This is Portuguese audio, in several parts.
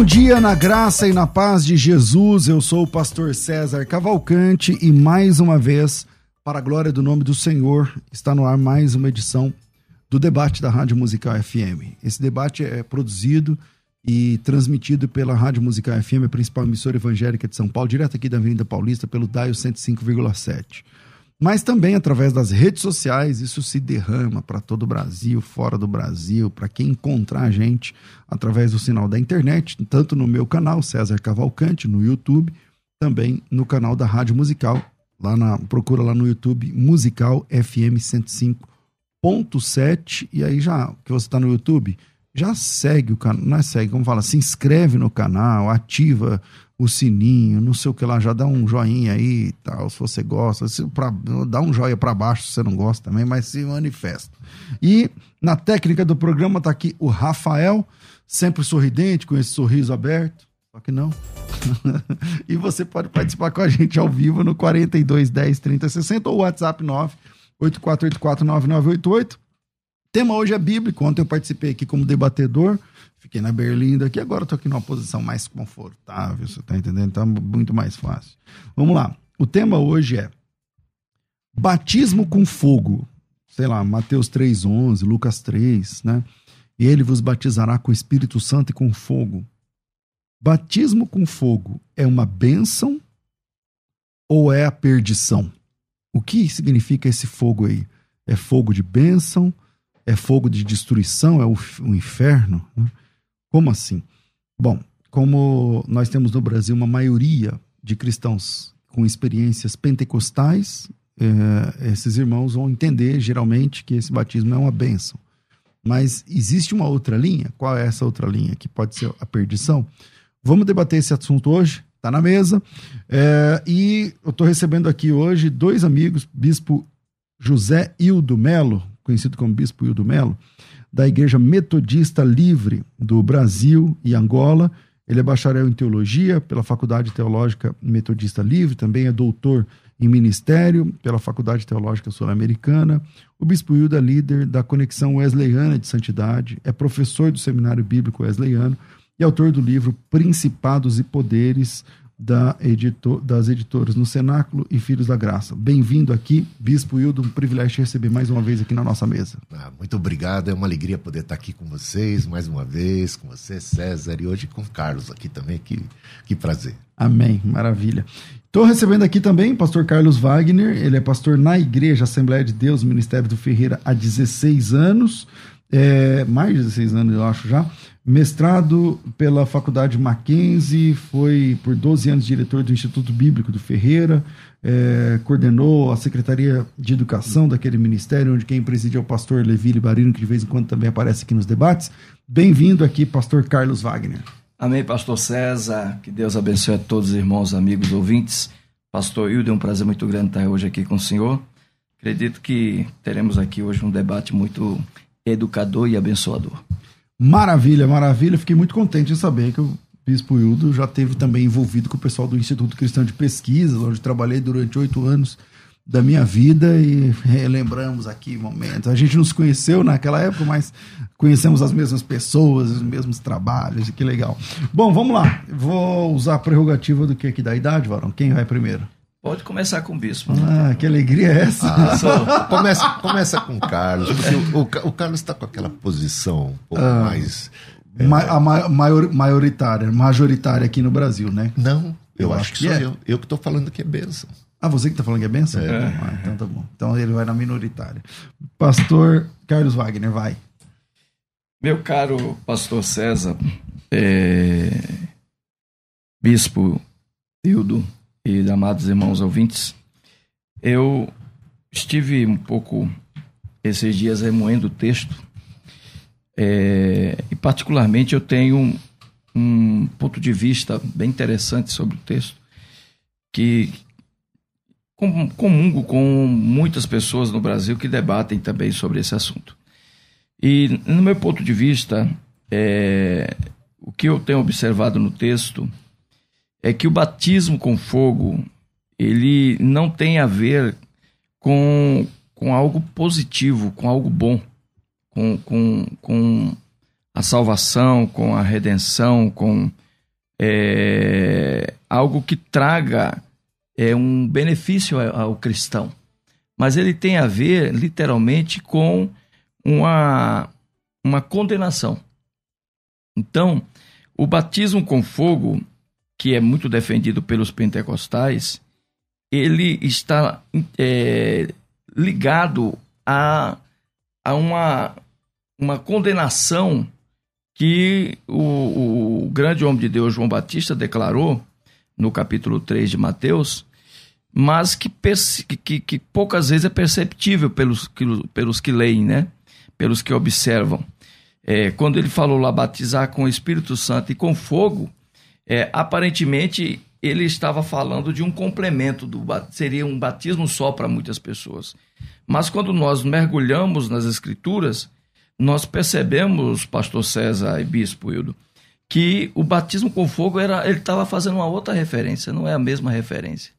Bom dia na graça e na paz de Jesus. Eu sou o pastor César Cavalcante e mais uma vez, para a glória do nome do Senhor, está no ar mais uma edição do debate da Rádio Musical FM. Esse debate é produzido e transmitido pela Rádio Musical FM, a principal emissora evangélica de São Paulo, direto aqui da Avenida Paulista, pelo DAIO 105,7 mas também através das redes sociais, isso se derrama para todo o Brasil, fora do Brasil, para quem encontrar a gente através do sinal da internet, tanto no meu canal, César Cavalcante, no YouTube, também no canal da Rádio Musical, lá na, procura lá no YouTube, Musical FM 105.7, e aí já que você está no YouTube, já segue o canal, não é segue, como fala, se inscreve no canal, ativa o sininho, não sei o que lá, já dá um joinha aí e tal, se você gosta. Se pra, dá um joia para baixo se você não gosta também, mas se manifesta. E na técnica do programa tá aqui o Rafael, sempre sorridente, com esse sorriso aberto. Só que não. e você pode participar com a gente ao vivo no 42 10 30 60 ou WhatsApp 9 8484 9988. O tema hoje é bíblico. Ontem eu participei aqui como debatedor Fiquei na Berlinda aqui, agora estou aqui numa posição mais confortável, você está entendendo? Então, muito mais fácil. Vamos lá. O tema hoje é batismo com fogo. Sei lá, Mateus 3,11, Lucas 3, né? E ele vos batizará com o Espírito Santo e com fogo. Batismo com fogo é uma bênção ou é a perdição? O que significa esse fogo aí? É fogo de bênção? É fogo de destruição? É o, o inferno? Né? Como assim? Bom, como nós temos no Brasil uma maioria de cristãos com experiências pentecostais, é, esses irmãos vão entender geralmente que esse batismo é uma bênção. Mas existe uma outra linha? Qual é essa outra linha que pode ser a perdição? Vamos debater esse assunto hoje, está na mesa. É, e eu estou recebendo aqui hoje dois amigos, Bispo José Hildo Melo, conhecido como Bispo Hildo Melo, da Igreja Metodista Livre do Brasil e Angola. Ele é bacharel em teologia pela Faculdade Teológica Metodista Livre, também é doutor em ministério pela Faculdade Teológica Sul-Americana. O Bispo Hilda é líder da Conexão Wesleyana de Santidade, é professor do Seminário Bíblico Wesleyano e autor do livro Principados e Poderes, da editor, das editoras no Cenáculo e Filhos da Graça. Bem-vindo aqui, Bispo Hildo, um privilégio te receber mais uma vez aqui na nossa mesa. Ah, muito obrigado, é uma alegria poder estar aqui com vocês mais uma vez, com você, César, e hoje com o Carlos aqui também, que, que prazer. Amém, maravilha. Estou recebendo aqui também o pastor Carlos Wagner, ele é pastor na Igreja Assembleia de Deus, Ministério do Ferreira, há 16 anos, é, mais de 16 anos eu acho já, mestrado pela Faculdade Mackenzie, foi por 12 anos diretor do Instituto Bíblico do Ferreira, é, coordenou a Secretaria de Educação daquele ministério, onde quem preside é o pastor Levi Barino, que de vez em quando também aparece aqui nos debates. Bem-vindo aqui, pastor Carlos Wagner. Amém, pastor César, que Deus abençoe a todos os irmãos, amigos, ouvintes. Pastor Hildo, é um prazer muito grande estar hoje aqui com o senhor. Acredito que teremos aqui hoje um debate muito educador e abençoador. Maravilha, maravilha. Fiquei muito contente em saber que o Bispo Hildo já teve também envolvido com o pessoal do Instituto Cristão de Pesquisa, onde trabalhei durante oito anos da minha vida e relembramos aqui momentos. A gente não se conheceu naquela época, mas conhecemos as mesmas pessoas, os mesmos trabalhos, e que legal. Bom, vamos lá. Vou usar a prerrogativa do que aqui da idade, Varão. Quem vai primeiro? Pode começar com o bispo. Ah, que alegria é essa? Ah, começa, começa com o Carlos, porque o, o, o Carlos está com aquela posição um pouco ah. mais Ma a ma maior, maioritária, majoritária aqui no Brasil, né? Não, eu, Eu acho, acho que, que sou é. eu. Eu que estou falando que é bênção. Ah, você que tá falando que é benção? É. Ah, então tá bom. Então ele vai na minoritária. Pastor Carlos Wagner, vai. Meu caro pastor César, é, bispo Hildo e amados irmãos ouvintes, eu estive um pouco esses dias remoendo o texto é, e particularmente eu tenho um, um ponto de vista bem interessante sobre o texto que com- comungo com muitas pessoas no Brasil que debatem também sobre esse assunto. E, no meu ponto de vista, é, o que eu tenho observado no texto é que o batismo com fogo ele não tem a ver com, com algo positivo, com algo bom, com, com, com a salvação, com a redenção, com é, algo que traga é, um benefício ao, cristão. Mas ele tem a ver, literalmente, com uma, uma condenação. Então, o batismo com fogo, que é muito defendido pelos pentecostais, ele está é, ligado a, a uma, uma condenação que o, o grande homem de Deus, João Batista, declarou no capítulo 3 de Mateus, mas que, que, que poucas vezes é perceptível pelos, que- pelos que leem, né? pelos que observam. É, quando ele falou lá batizar com o Espírito Santo e com fogo, é, aparentemente ele estava falando de um complemento, do, seria um batismo só para muitas pessoas. Mas quando nós mergulhamos nas Escrituras, nós percebemos, pastor César e bispo Hildo, que o batismo com fogo era ele estava fazendo uma outra referência, não é a mesma referência.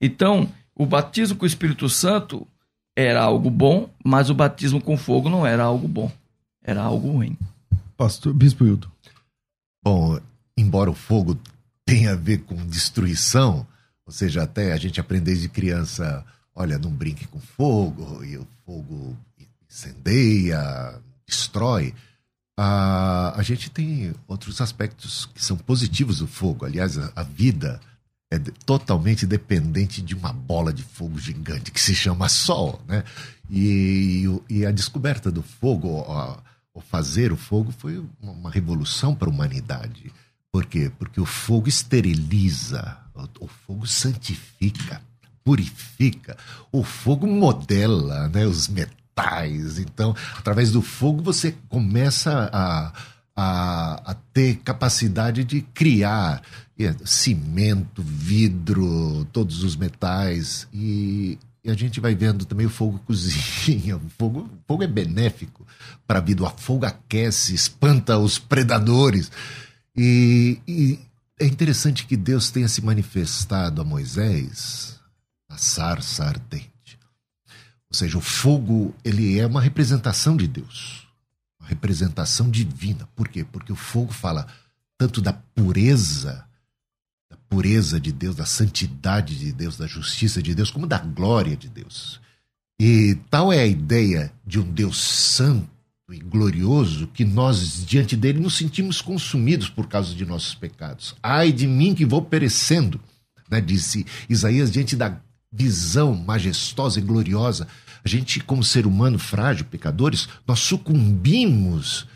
Então, o batismo com o Espírito Santo era algo bom, mas o batismo com fogo não era algo bom, era algo ruim. Pastor Bispo Hildo. Bom, embora o fogo tenha a ver com destruição, ou seja, até a gente aprende desde criança, olha, não brinque com fogo, e o fogo incendeia, destrói. A, a gente tem outros aspectos que são positivos do fogo. Aliás, a, a vida é de- totalmente dependente de uma bola de fogo gigante que se chama Sol, né? E, o- e a descoberta do fogo, o fazer o fogo, foi uma revolução para a humanidade. Por quê? Porque o fogo esteriliza, o, fogo santifica, purifica, o fogo modela né, os metais. Então, através do fogo, você começa a, a, a ter capacidade de criar é, cimento, vidro, todos os metais. E, e a gente vai vendo também o fogo cozinha. O fogo, o fogo é benéfico para a vida. O fogo aquece, espanta os predadores. E, e é interessante que Deus tenha se manifestado a Moisés na sarça ardente. Ou seja, o fogo ele é uma representação de Deus, uma representação divina. Por quê? Porque o fogo fala tanto da pureza, da pureza de Deus, da santidade de Deus, da justiça de Deus, como da glória de Deus. E tal é a ideia de um Deus santo e glorioso que nós, diante dele, nos sentimos consumidos por causa de nossos pecados. Ai de mim que vou perecendo, né? disse Isaías, diante da visão majestosa e gloriosa. A gente, como ser humano frágil, pecadores, nós sucumbimos.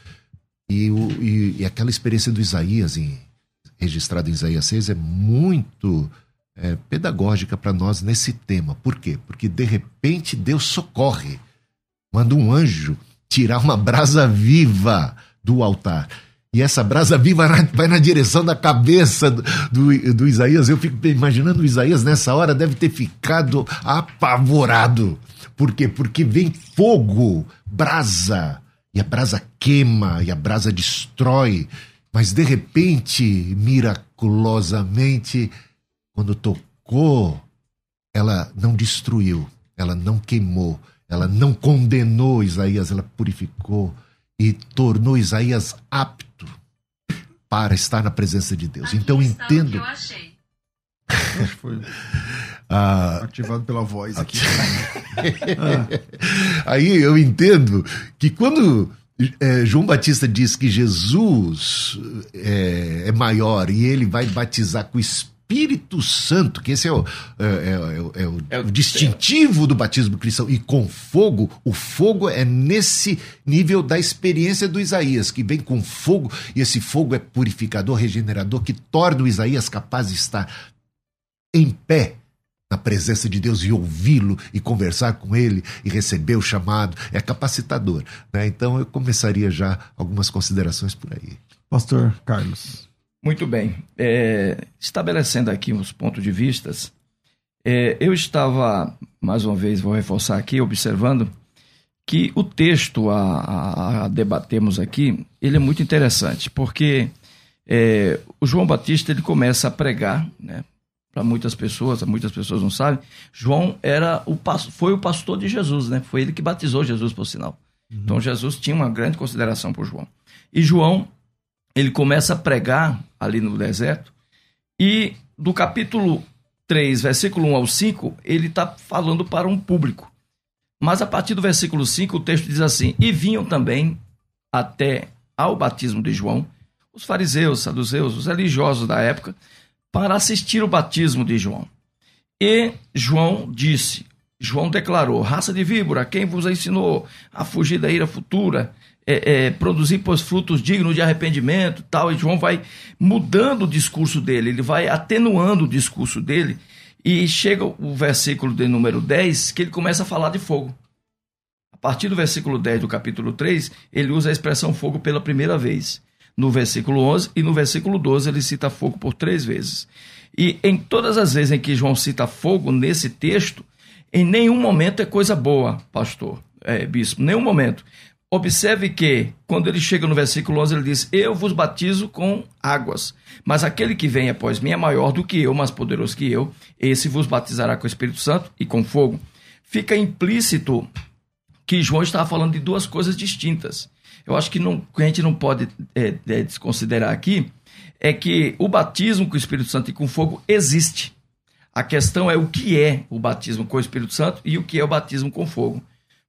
E, o, e, e aquela experiência do Isaías, em, registrada em Isaías 6, é muito é, pedagógica para nós nesse tema. Por quê? Porque de repente Deus socorre, manda um anjo tirar uma brasa viva do altar. E essa brasa viva vai na direção da cabeça do, do, do Isaías. Eu fico imaginando o Isaías nessa hora deve ter ficado apavorado. Por quê? Porque vem fogo, brasa, e a brasa queima, e a brasa destrói. Mas de repente, miraculosamente, quando tocou, ela não destruiu, ela não queimou, ela não condenou Isaías, ela purificou e tornou Isaías apto para estar na presença de Deus. Então entendo. achei. Acho que foi ah, ativado pela voz aqui. Aí eu entendo que quando é, João Batista diz que Jesus é, é, maior e ele vai batizar com o Espírito Santo, que esse é o, é, é, é o, é o distintivo do batismo cristão, e com fogo, o fogo é nesse nível da experiência do Isaías, que vem com fogo, e esse fogo é purificador, regenerador, que torna o Isaías capaz de estar em pé na presença de Deus e ouvi-lo e conversar com ele e receber o chamado é capacitador. Né? Então eu começaria já algumas considerações por aí. Pastor Carlos. Muito bem. É, estabelecendo aqui uns pontos de vistas, é, eu estava, mais uma vez, vou reforçar aqui, observando que o texto a, a, a debatemos aqui, ele é muito interessante, porque é, o João Batista ele começa a pregar, né, para muitas pessoas, muitas pessoas não sabem, João era o foi o pastor de Jesus, né? Foi ele que batizou Jesus, por sinal. Uhum. Então Jesus tinha uma grande consideração por João. E João, ele começa a pregar ali no deserto, e do capítulo 3, versículo 1 ao 5, ele está falando para um público. Mas a partir do versículo 5, o texto diz assim: E vinham também até ao batismo de João os fariseus, saduceus, os religiosos da época, para assistir o batismo de João. E João disse: João declarou: raça de víbora, quem vos ensinou a fugir da ira futura, é, é, produzir pois frutos dignos de arrependimento, tal. E João vai mudando o discurso dele, ele vai atenuando o discurso dele. E chega o versículo de número 10, que ele começa a falar de fogo. A partir do versículo 10 do capítulo 3, ele usa a expressão fogo pela primeira vez no versículo 11 e no versículo 12 ele cita fogo por três vezes. E em todas as vezes em que João cita fogo nesse texto, em nenhum momento é coisa boa, pastor, é, bispo, nenhum momento. Observe que, quando ele chega no versículo 11, ele diz: Eu vos batizo com águas, mas aquele que vem após mim é maior do que eu, mais poderoso que eu, esse vos batizará com o Espírito Santo e com fogo. Fica implícito que João estava falando de duas coisas distintas. Eu acho que não, a gente não pode é, é, desconsiderar aqui é que o batismo com o Espírito Santo e com fogo existe. A questão é o que é o batismo com o Espírito Santo e o que é o batismo com fogo.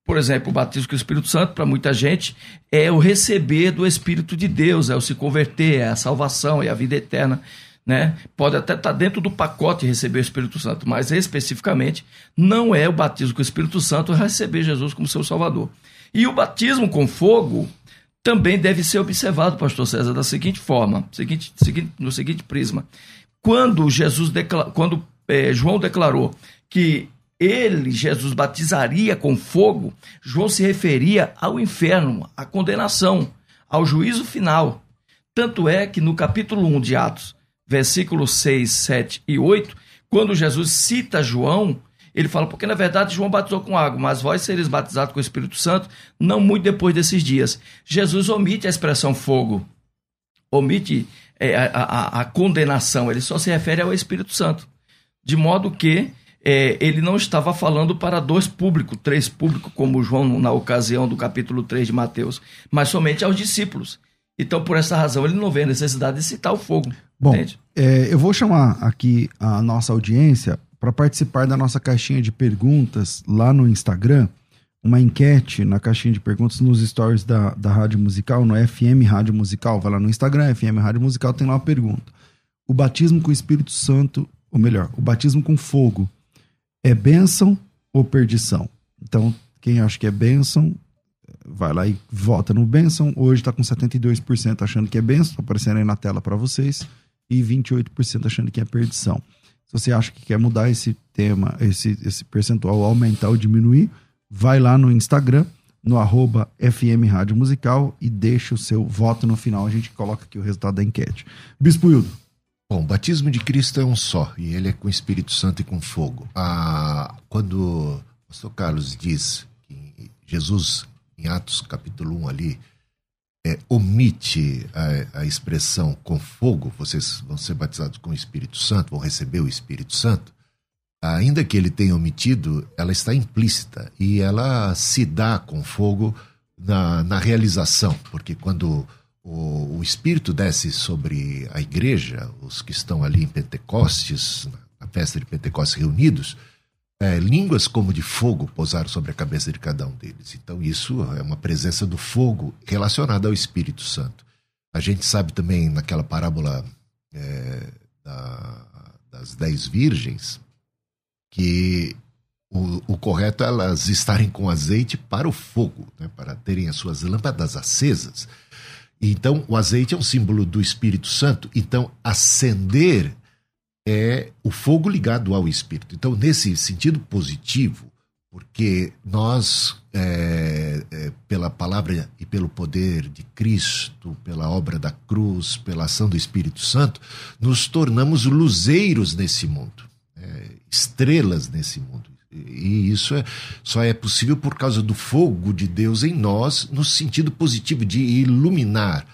Por exemplo, o batismo com o Espírito Santo, para muita gente, é o receber do Espírito de Deus, é o se converter, é a salvação, é a vida eterna. Né? Pode até estar tá dentro do pacote receber o Espírito Santo, mas especificamente não é o batismo com o Espírito Santo receber Jesus como seu Salvador. E o batismo com fogo também deve ser observado, pastor César, da seguinte forma, seguinte, no seguinte prisma. Quando Jesus decla, quando é, João declarou que ele, Jesus, batizaria com fogo, João se referia ao inferno, à condenação, ao juízo final. Tanto é que no capítulo 1 de Atos, versículos 6, 7 e 8, quando Jesus cita João, ele fala, porque na verdade João batizou com água, mas vós sereis batizados com o Espírito Santo não muito depois desses dias. Jesus omite a expressão fogo, omite é, a, a, a, condenação, ele só se refere ao Espírito Santo. De modo que é, ele não estava falando para dois públicos, três públicos, como João na ocasião do capítulo 3 de Mateus, mas somente aos discípulos. Então, por essa razão, ele não vê a necessidade de citar o fogo. Bom, é, eu vou chamar aqui a nossa audiência para participar da nossa caixinha de perguntas lá no Instagram, uma enquete na caixinha de perguntas nos stories da, da Rádio Musical, no FM Rádio Musical. Vai lá no Instagram, FM Rádio Musical, tem lá uma pergunta. O batismo com o Espírito Santo, ou melhor, o batismo com fogo, é bênção ou perdição? Então, quem acha que é bênção, vai lá e vota no bênção. Hoje está com 72% achando que é bênção, está aparecendo aí na tela para vocês, e 28% achando que é perdição. Se você acha que quer mudar esse tema, esse, esse percentual, aumentar ou diminuir, vai lá no Instagram, no arroba FM Rádio Musical e deixa o seu voto no final. A gente coloca aqui o resultado da enquete. Bispo Hildo. Bom, o batismo de Cristo é um só, e ele é com o Espírito Santo e com fogo. Ah, quando o pastor Carlos diz que Jesus, em Atos capítulo 1 ali, é, omite a, a, expressão com fogo, vocês vão ser batizados com o Espírito Santo, vão receber o Espírito Santo, ainda que ele tenha omitido, ela está implícita e ela se dá com fogo na, na realização, porque quando o, o Espírito desce sobre a igreja, os que estão ali em Pentecostes, na festa de Pentecostes reunidos, é, línguas como de fogo pousaram sobre a cabeça de cada um deles. Então, isso é uma presença do fogo relacionada ao Espírito Santo. A gente sabe também naquela parábola é, da, das dez virgens que o, o, correto é elas estarem com azeite para o fogo, né, para terem as suas lâmpadas acesas. Então, o azeite é um símbolo do Espírito Santo. Então, acender é o fogo ligado ao Espírito. Então, nesse sentido positivo, porque nós, é, é, pela palavra e pelo poder de Cristo, pela obra da cruz, pela ação do Espírito Santo, nos tornamos luzeiros nesse mundo, é, estrelas nesse mundo. E isso é, só é possível por causa do fogo de Deus em nós, no sentido positivo de iluminar.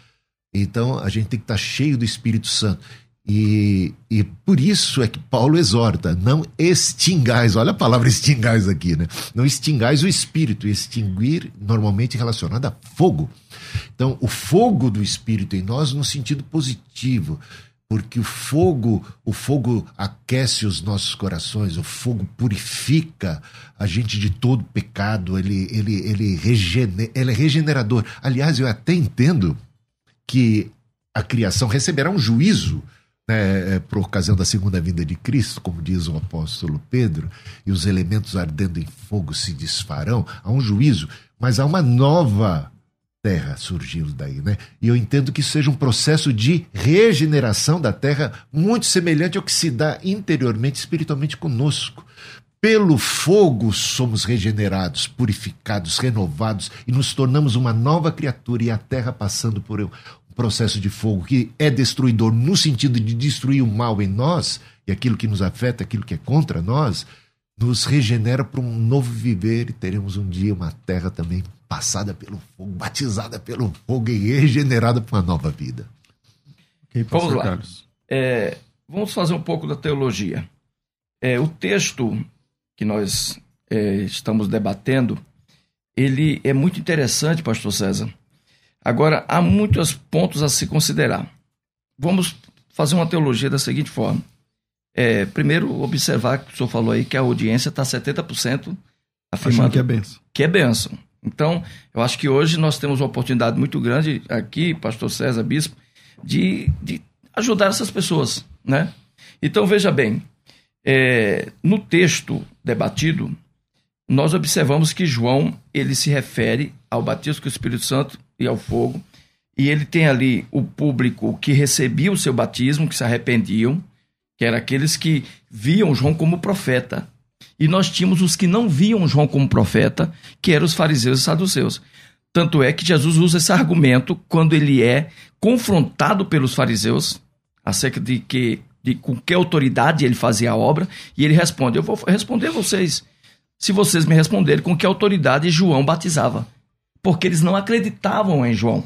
Então a gente tem que estar cheio do Espírito Santo. E, e por isso é que Paulo exorta: não extingais, olha a palavra extingais aqui, né? Não extingais o espírito, extinguir normalmente relacionado a fogo. Então, o fogo do espírito em nós no sentido positivo, porque o fogo, o fogo aquece os nossos corações, o fogo purifica a gente de todo pecado, ele, ele, ele, regener, ele é regenerador. Aliás, eu até entendo que a criação receberá um juízo né, é, por ocasião da segunda vinda de Cristo, como diz o apóstolo Pedro, e os elementos ardendo em fogo se desfarão, há um juízo, mas há uma nova terra surgindo daí, né? E eu entendo que seja um processo de regeneração da terra muito semelhante ao que se dá interiormente, espiritualmente conosco. Pelo fogo somos regenerados, purificados, renovados e nos tornamos uma nova criatura e a terra passando por processo de fogo que é destruidor no sentido de destruir o mal em nós e aquilo que nos afeta, aquilo que é contra nós, nos regenera para um novo viver e teremos um dia uma terra também passada pelo fogo, batizada pelo fogo e regenerada para uma nova vida. Okay, vamos lá. É, vamos fazer um pouco da teologia. É, o texto que nós é, estamos debatendo, ele é muito interessante, pastor César, Agora, há muitos pontos a se considerar. Vamos fazer uma teologia da seguinte forma. É, primeiro, observar que o senhor falou aí que a audiência está 70% afirmando Achando que é benção. Que é benção. Então, eu acho que hoje nós temos uma oportunidade muito grande aqui, pastor César Bispo, de, de ajudar essas pessoas, né? Então, veja bem, é, no texto debatido, nós observamos que João ele se refere ao batismo com o Espírito Santo e ao fogo, e ele tem ali o público que recebia o seu batismo, que se arrependiam, que eram aqueles que viam João como profeta. E nós tínhamos os que não viam João como profeta, que eram os fariseus e saduceus. Tanto é que Jesus usa esse argumento quando ele é confrontado pelos fariseus acerca de que de com que autoridade ele fazia a obra, e ele responde: Eu vou responder a vocês, se vocês me responderem com que autoridade João batizava porque eles não acreditavam em João.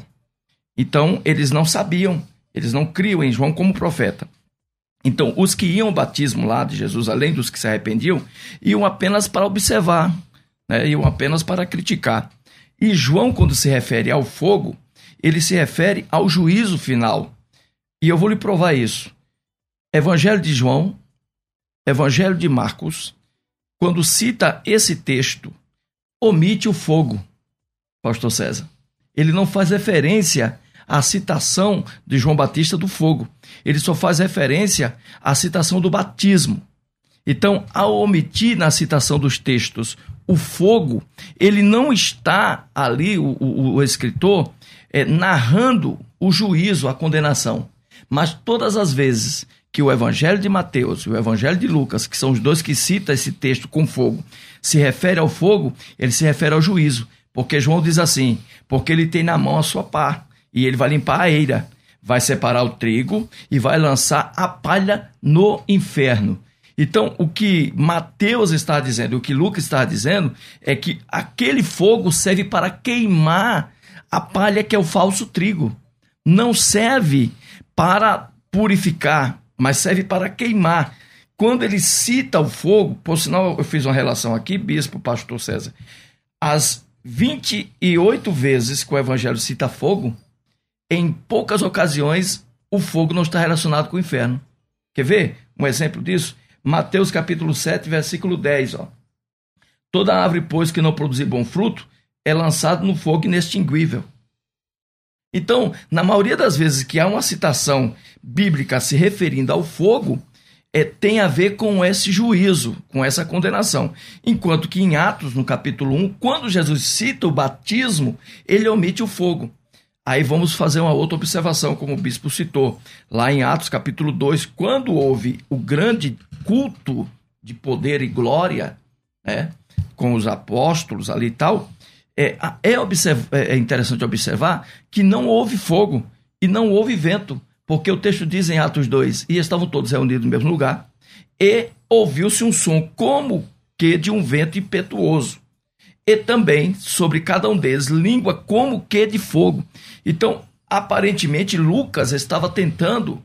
Então, eles não sabiam, eles não criam em João como profeta. Então, os que iam ao batismo lá de Jesus, além dos que se arrependiam, iam apenas para observar, né? iam apenas para criticar. E João, quando se refere ao fogo, ele se refere ao juízo final. E eu vou lhe provar isso. Evangelho de João, Evangelho de Marcos, quando cita esse texto, omite o fogo pastor César. Ele não faz referência à citação de João Batista do fogo. Ele só faz referência à citação do batismo. Então, ao omitir na citação dos textos o fogo, ele não está ali, o, o, o escritor, é, narrando o juízo, a condenação. Mas todas as vezes que o Evangelho de Mateus e o Evangelho de Lucas, que são os dois que citam esse texto com fogo, se refere ao fogo, ele se refere ao juízo. Porque João diz assim: porque ele tem na mão a sua pá, e ele vai limpar a eira, vai separar o trigo e vai lançar a palha no inferno. Então, o que Mateus está dizendo, o que Lucas está dizendo, é que aquele fogo serve para queimar a palha que é o falso trigo. Não serve para purificar, mas serve para queimar. Quando ele cita o fogo, por sinal, eu fiz uma relação aqui, bispo, pastor César, as 28 vezes que o evangelho cita fogo, em poucas ocasiões o fogo não está relacionado com o inferno. Quer ver um exemplo disso? Mateus capítulo 7, versículo 10, ó. Toda árvore, pois, que não produzir bom fruto, é lançado no fogo inextinguível. Então, na maioria das vezes que há uma citação bíblica se referindo ao fogo, é, tem a ver com esse juízo, com essa condenação. Enquanto que em Atos, no capítulo 1, quando Jesus cita o batismo, ele omite o fogo. Aí vamos fazer uma outra observação, como o bispo citou. Lá em Atos, capítulo 2, quando houve o grande culto de poder e glória, né, com os apóstolos ali e tal, é, é, é, é interessante observar que não houve fogo e não houve vento, porque o texto diz em Atos 2: e estavam todos reunidos no mesmo lugar, e ouviu-se um som como que de um vento impetuoso, e também sobre cada um deles língua como que de fogo. Então, aparentemente, Lucas estava tentando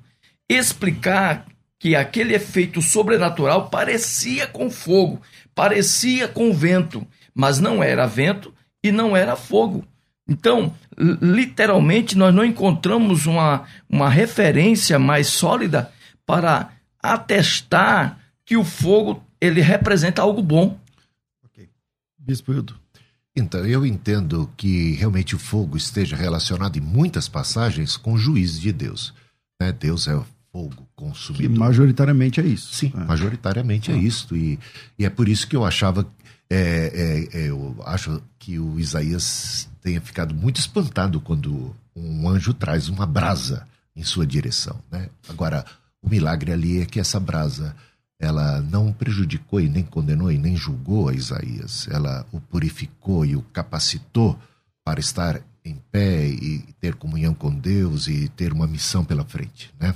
explicar que aquele efeito sobrenatural parecia com fogo, parecia com vento, mas não era vento e não era fogo. Então, literalmente, nós não encontramos uma, uma referência mais sólida para atestar que o fogo ele representa algo bom. Ok. Bispo Hildo. Então, eu entendo que realmente o fogo esteja relacionado em muitas passagens com o juízo de Deus. Né? Deus é fogo consumidor. Que majoritariamente é isso. Sim, é. majoritariamente é ah. isso. E, e é por isso que eu achava. É, é, é, eu acho que o Isaías tenha ficado muito espantado quando um anjo traz uma brasa em sua direção. Né? Agora, o milagre ali é que essa brasa ela não prejudicou e nem condenou e nem julgou a Isaías. Ela o purificou e o capacitou para estar em pé e ter comunhão com Deus e ter uma missão pela frente, né?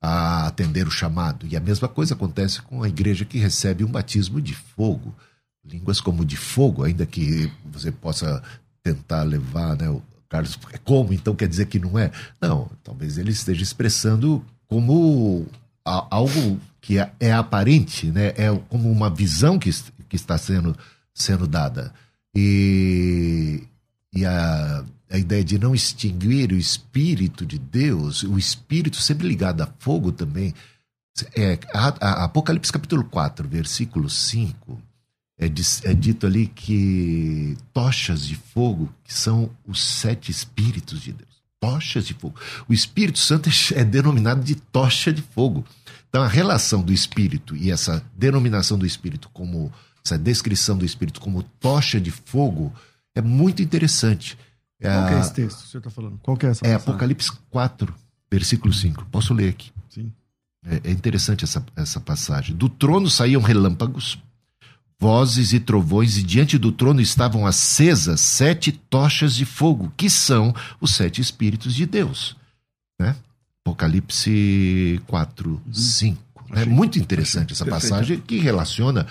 a atender o chamado. E a mesma coisa acontece com a igreja que recebe um batismo de fogo. Línguas como de fogo, ainda que você possa tentar levar, né? O Carlos, é como? Então quer dizer que não é? Não, talvez ele esteja expressando como algo que é, é aparente, né? É como uma visão que, que está sendo, sendo dada. E, e a, a ideia de não extinguir o Espírito de Deus, o Espírito sempre ligado a fogo também. É, a, a Apocalipse capítulo 4, versículo 5, é, é, dito ali que tochas de fogo, que são os sete Espíritos de Deus. Tochas de fogo. O Espírito Santo é, é denominado de tocha de fogo. Então a relação do Espírito e essa denominação do Espírito como, essa descrição do Espírito como tocha de fogo é muito interessante. Qual é esse texto que você está falando? Qual é essa É Apocalipse 4, versículo 5. Posso ler aqui? Sim. É, é interessante essa, essa passagem. Do trono saíam relâmpagos, vozes e trovões, e diante do trono estavam acesas sete tochas de fogo, que são os sete Espíritos de Deus. Né? Apocalipse 4, 5. Uhum. É muito interessante essa passagem que relaciona,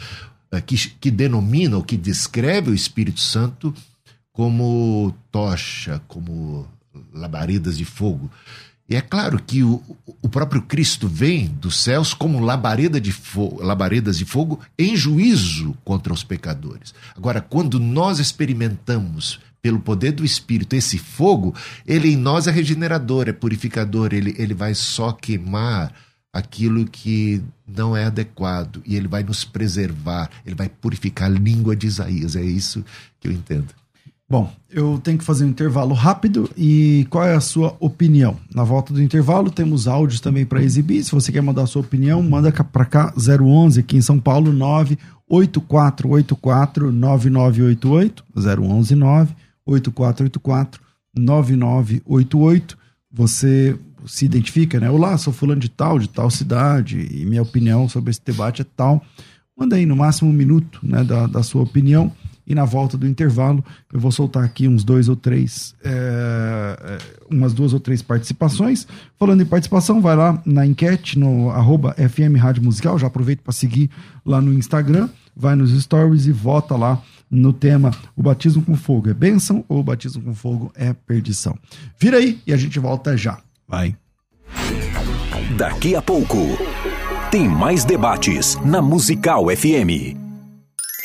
é, que, que denomina ou que descreve o Espírito Santo como tocha, como labaredas de fogo. E é claro que o, o próprio Cristo vem dos céus como labareda de fogo, labaredas de fogo em juízo contra os pecadores. Agora, quando nós experimentamos pelo poder do Espírito esse fogo, ele em nós é regenerador, é purificador, ele, ele vai só queimar aquilo que não é adequado e ele vai nos preservar, ele vai purificar a língua de Isaías. É isso que eu entendo. Bom, eu tenho que fazer um intervalo rápido e qual é a sua opinião? Na volta do intervalo temos áudios também para exibir. Se você quer mandar a sua opinião, manda para cá 011 aqui em São Paulo 98484 9988 011 98484 9988. Você se identifica, né? Olá, sou fulano de tal, de tal cidade e minha opinião sobre esse debate é tal. Manda aí no máximo um minuto né, da, da sua opinião e na volta do intervalo eu vou soltar aqui uns dois ou três, é, umas duas ou três participações. Falando em participação, vai lá na enquete no arroba FM Rádio Musical, já aproveita para seguir lá no Instagram, vai nos stories e vota lá no tema o batismo com fogo é bênção ou o batismo com fogo é perdição. Vira aí e a gente volta já. Vai. Daqui a pouco tem mais debates na Musical FM.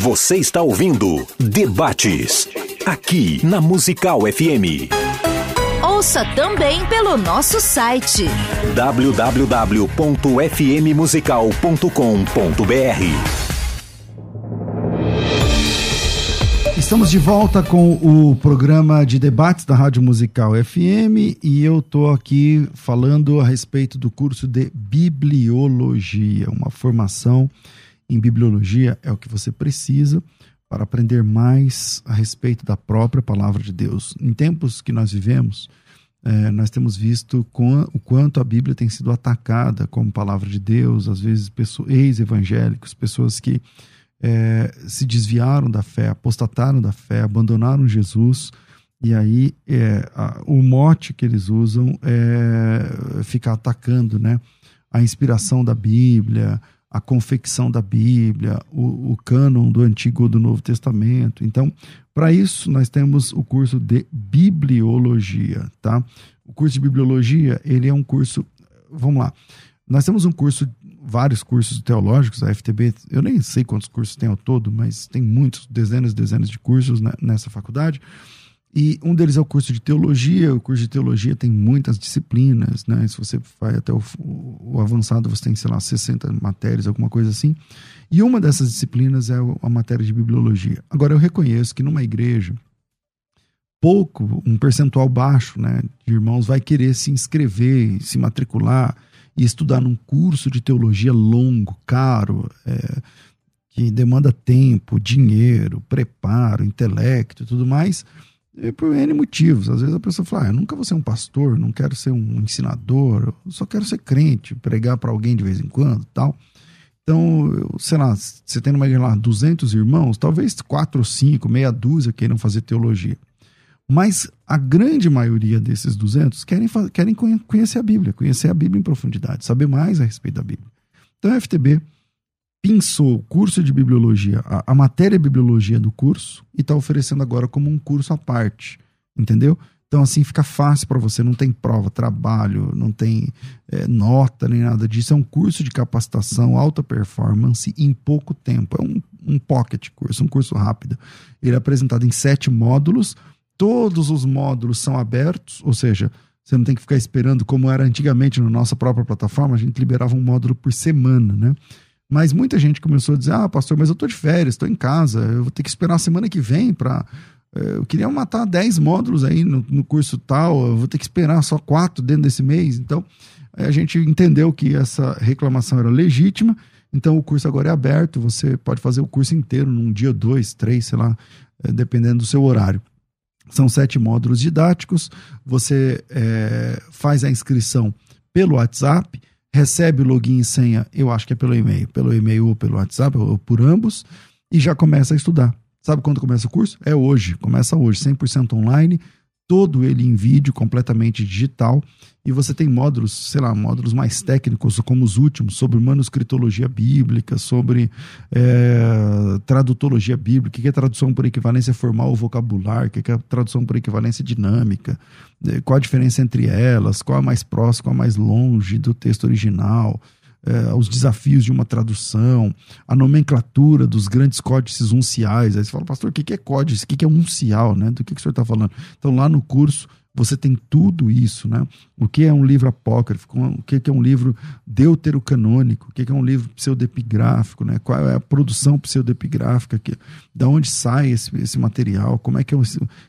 Você está ouvindo Debates, aqui na Musical FM. Ouça também pelo nosso site www.fmmusical.com.br. Estamos de volta com o programa de debates da Rádio Musical FM e eu estou aqui falando a respeito do curso de Bibliologia, uma formação em bibliologia é o que você precisa para aprender mais a respeito da própria palavra de Deus. Em tempos que nós vivemos, é, nós temos visto com, o quanto a Bíblia tem sido atacada como palavra de Deus, às vezes ex-evangélicos, pessoas que é, se desviaram da fé, apostataram da fé, abandonaram Jesus, e aí é, a, o mote que eles usam é ficar atacando né, a inspiração da Bíblia, a confecção da Bíblia, o, o cânon do Antigo ou do Novo Testamento. Então, para isso, nós temos o curso de Bibliologia, tá? O curso de Bibliologia, ele é um curso, vamos lá, nós temos um curso, vários cursos teológicos, a FTB, eu nem sei quantos cursos tem ao todo, mas tem muitos, dezenas e dezenas de cursos né, nessa faculdade, e um deles é o curso de teologia. O curso de teologia tem muitas disciplinas, né? Se você vai até o, o, avançado, você tem, sei lá, 60 matérias, alguma coisa assim. E uma dessas disciplinas é a matéria de bibliologia. Agora, eu reconheço que numa igreja, pouco, um percentual baixo, né, de irmãos vai querer se inscrever, se matricular e estudar num curso de teologia longo, caro, é, que demanda tempo, dinheiro, preparo, intelecto e tudo mais por N motivos. Às vezes a pessoa fala, ah, eu nunca vou ser um pastor, não quero ser um ensinador, eu só quero ser crente, pregar para alguém de vez em quando tal. Então, eu, sei lá, você tem igreja lá 200 irmãos, talvez quatro ou cinco, meia dúzia queiram fazer teologia. Mas a grande maioria desses 200 querem, querem conhecer a Bíblia, conhecer a Bíblia em profundidade, saber mais a respeito da Bíblia. Então, a FTB pinçou o curso de bibliologia, a, a matéria bibliologia do curso, e está oferecendo agora como um curso à parte, entendeu? Então, assim, fica fácil para você, não tem prova, trabalho, não tem é, nota nem nada disso. É um curso de capacitação, alta performance em pouco tempo. É um, um pocket curso, um curso rápido. Ele é apresentado em sete módulos. Todos os módulos são abertos, ou seja, você não tem que ficar esperando como era antigamente na nossa própria plataforma, a gente liberava um módulo por semana, né? Mas muita gente começou a dizer: ah, pastor, mas eu tô de férias, estou em casa, eu vou ter que esperar a semana que vem para. Eh, eu queria matar 10 módulos aí no, no, curso tal, eu vou ter que esperar só quatro dentro desse mês. Então, a gente entendeu que essa reclamação era legítima, então o curso agora é aberto, você pode fazer o curso inteiro num dia, dois, três, sei lá, eh, dependendo do seu horário. São sete módulos didáticos, você é, faz a inscrição pelo WhatsApp recebe o login e senha, eu acho que é pelo e-mail, pelo e-mail ou pelo WhatsApp, ou por ambos, e já começa a estudar. Sabe quando começa o curso? É hoje, começa hoje, 100% online, todo ele em vídeo, completamente digital, e você tem módulos, sei lá, módulos mais técnicos, como os últimos, sobre manuscritologia bíblica, sobre é, tradutologia bíblica, o que é tradução por equivalência formal ou vocabular, o que é tradução por equivalência dinâmica, é, qual a diferença entre elas, qual é mais próximo, qual é mais longe do texto original, é, os desafios de uma tradução, a nomenclatura dos grandes códices unciais. Aí você fala, pastor, o que é códice? O que é uncial? Né? Do que, que o senhor está falando? Então, lá no curso, você tem tudo isso, né? O que é um livro apócrifo, o que é um livro deuterocanônico, o que é um livro pseudepigráfico, né? Qual é a produção pseudepigráfica, que, da onde sai esse, esse material, como é que é o,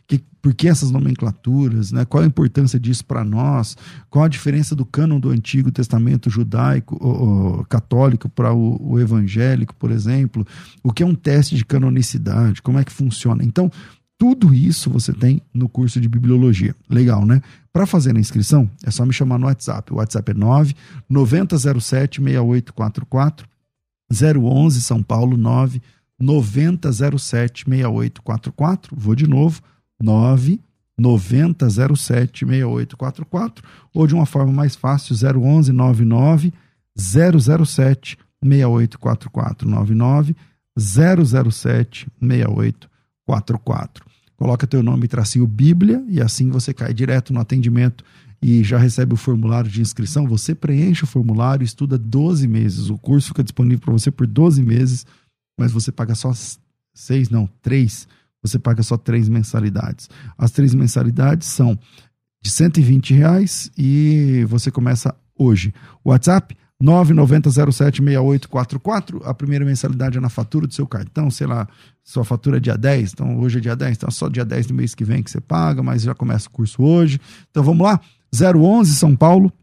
que, por que essas nomenclaturas, né? Qual a importância disso para nós? Qual a diferença do cânon do Antigo Testamento judaico, ou, católico para o, o evangélico, por exemplo? O que é um teste de canonicidade? Como é que funciona? Então, tudo isso você tem no curso de bibliologia. Legal, né? Para fazer a inscrição, é só me chamar no WhatsApp. O WhatsApp é 9 9007 6844 011 São Paulo 9 9007 6844. Vou de novo. 9 9007 6844 ou de uma forma mais fácil 011 99 007 6844 99 007 6844. Coloca teu nome tracinho Bíblia e assim você cai direto no atendimento e já recebe o formulário de inscrição. Você preenche o formulário, estuda 12 meses. O curso fica disponível para você por 12 meses, mas você paga só seis, não, três. Você paga só três mensalidades. As três mensalidades são de 120 reais e você começa hoje. WhatsApp 990076844. A primeira mensalidade é na fatura do seu cartão, sei lá, sua fatura é dia 10, então hoje é dia 10, então é só dia 10 do mês que vem que você paga, mas já começa o curso hoje. Então vamos lá, 011 São Paulo,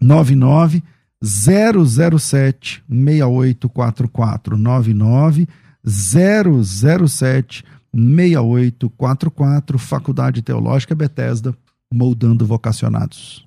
99 007 6844 99 007 6844 Faculdade Teológica Bethesda, moldando vocacionados.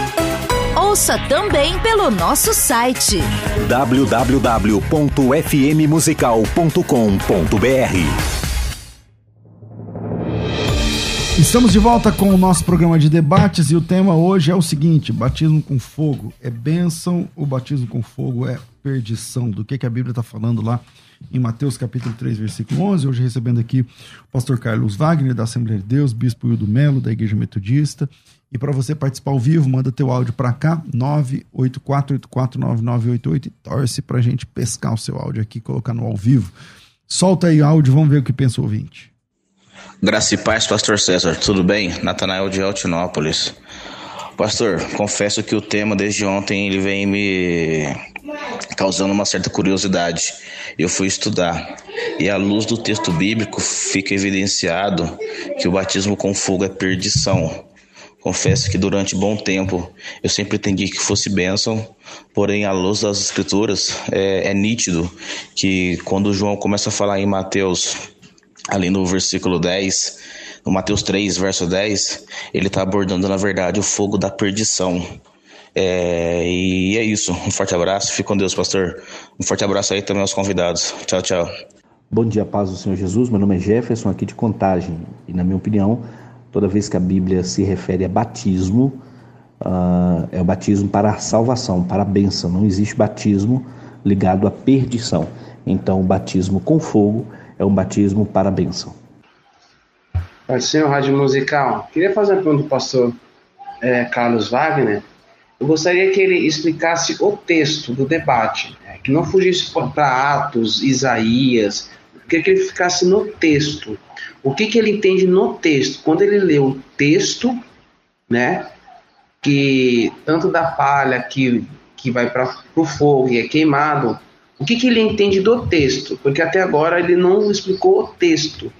Ouça também pelo nosso site www.fmmusical.com.br. Estamos de volta com o nosso programa de debates e o tema hoje é o seguinte: batismo com fogo é bênção, o batismo com fogo é perdição. Do que, que a Bíblia está falando lá em Mateus capítulo 3, versículo 11. Hoje recebendo aqui o pastor Carlos Wagner, da Assembleia de Deus, bispo Hildo Melo, da Igreja Metodista. E para você participar ao vivo, manda teu áudio para cá, 984849988 e torce para a gente pescar o seu áudio aqui colocar no ao vivo. Solta aí o áudio, vamos ver o que pensa o ouvinte. Graça e paz, pastor César, tudo bem? Natanael de Altinópolis. Pastor, confesso que o tema desde ontem ele vem me causando uma certa curiosidade. Eu fui estudar e à luz do texto bíblico fica evidenciado que o batismo com fogo é perdição. Confesso que durante bom tempo eu sempre entendi que fosse bênção, porém, à luz das Escrituras, é, é nítido que quando João começa a falar em Mateus, ali no versículo 10, no Mateus 3, verso 10, ele está abordando, na verdade, o fogo da perdição. É, e é isso. Um forte abraço. Fique com Deus, pastor. Um forte abraço aí também aos convidados. Tchau, tchau. Bom dia, paz do Senhor Jesus. Meu nome é Jefferson, aqui de Contagem. E, na minha opinião, toda vez que a Bíblia se refere a batismo, uh, é o batismo para a salvação, para a bênção. Não existe batismo ligado à perdição. Então, o batismo com fogo é um batismo para a bênção. Senhor, Rádio Musical. Queria fazer uma pergunta do pastor é, Carlos Wagner. Eu gostaria que ele explicasse o texto do debate, né? que não fugisse para Atos, Isaías, queria que ele ficasse no texto. O que, que ele entende no texto? Quando ele lê o texto, né, que tanto da palha que, que vai para o fogo e é queimado, o que, que ele entende do texto? Porque até agora ele não explicou o texto.